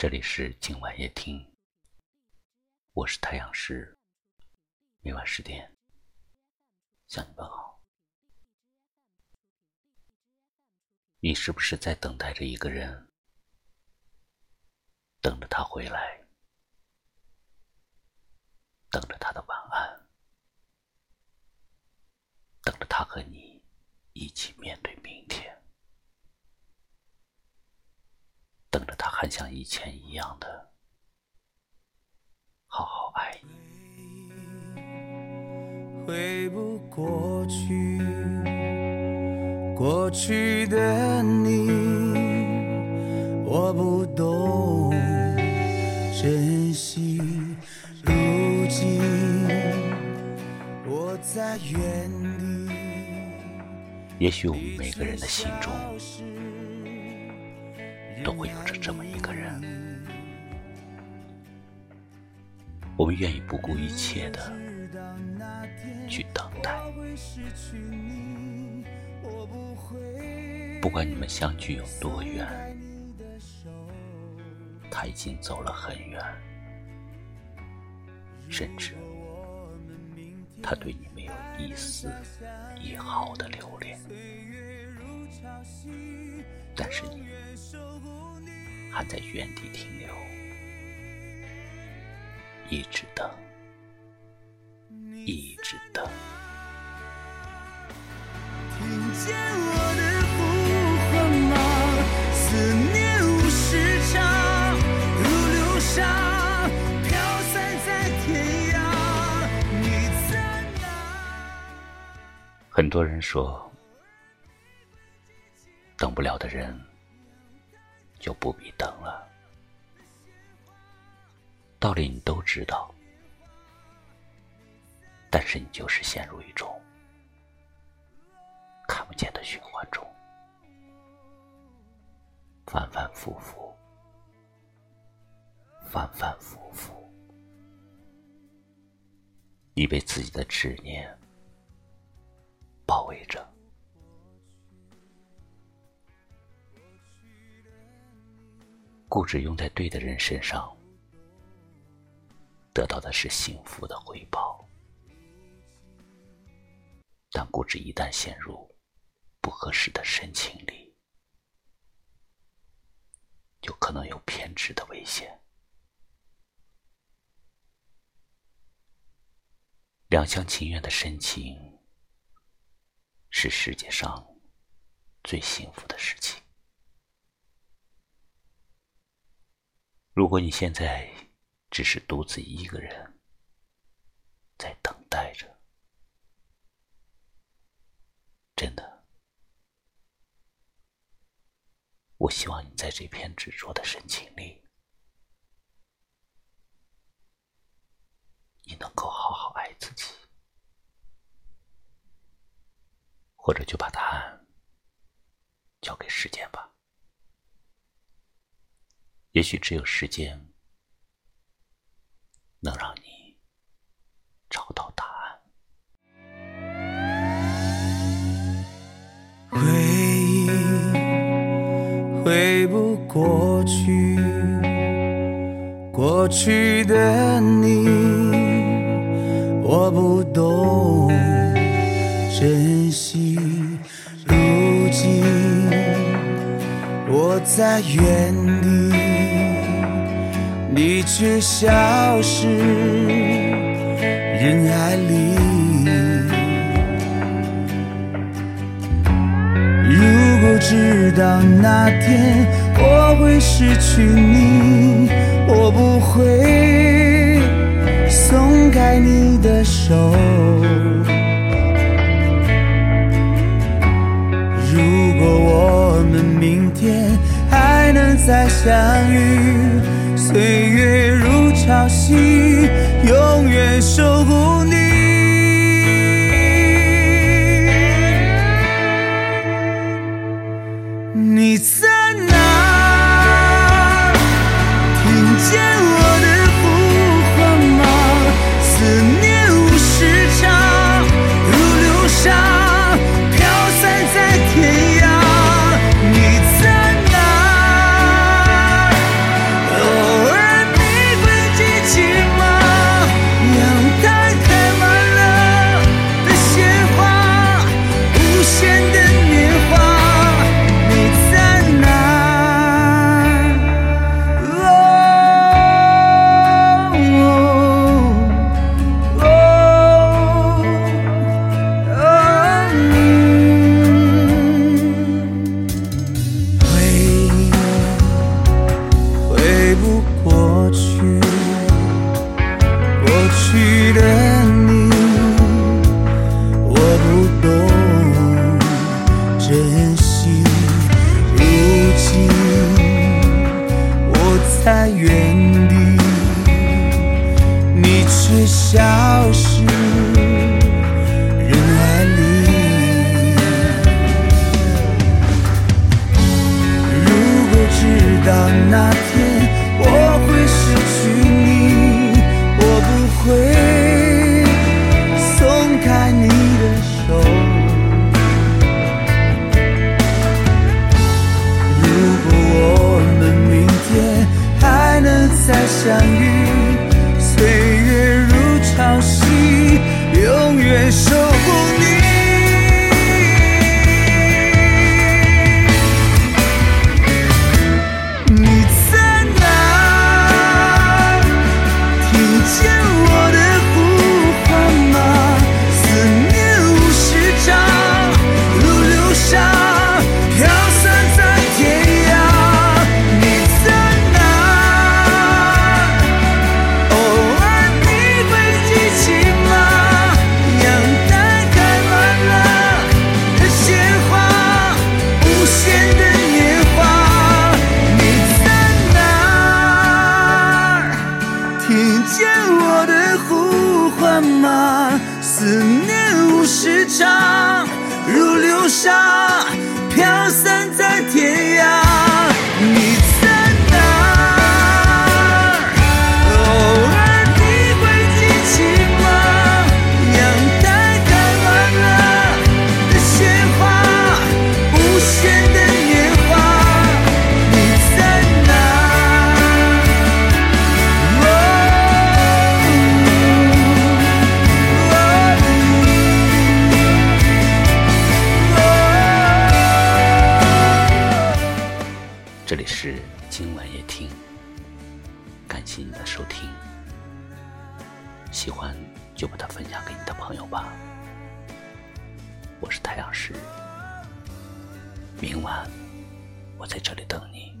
这里是今晚夜听，我是太阳石，每晚十点向你问好。你是不是在等待着一个人，等着他回来，等着他的晚安，等着他和你一起面对明天？等着他还像以前一样的好好爱你。回不过去，过去的你，我不懂珍惜。如今我在原地。也许我们每个人的心中。都会有着这么一个人，我们愿意不顾一切的去等待，不管你们相距有多远，他已经走了很远，甚至他对你没有一丝一毫的留恋，但是你。还在原地停留，一直等，一直等。听见我的呼唤吗？思念无时差，如流沙，飘散在天涯。你在哪？很多人说，等不了的人。就不必等了，道理你都知道，但是你就是陷入一种看不见的循环中，反反复复，反反复复，以为自己的执念固执用在对的人身上，得到的是幸福的回报；但固执一旦陷入不合适的深情里，就可能有偏执的危险。两厢情愿的深情，是世界上最幸福的事情。如果你现在只是独自一个人在等待着，真的，我希望你在这片执着的深情里，你能够好好爱自己，或者就把答案交给时间吧。也许只有时间能让你找到答案。回忆回不过去，过去的你，我不懂珍惜。如今我在原地。你却消失人海里。如果知道那天我会失去你，我不会松开你的手。如果我们明天还能再相遇。岁月如潮汐，永远守护你。却消失。守护就把它分享给你的朋友吧。我是太阳石明晚我在这里等你。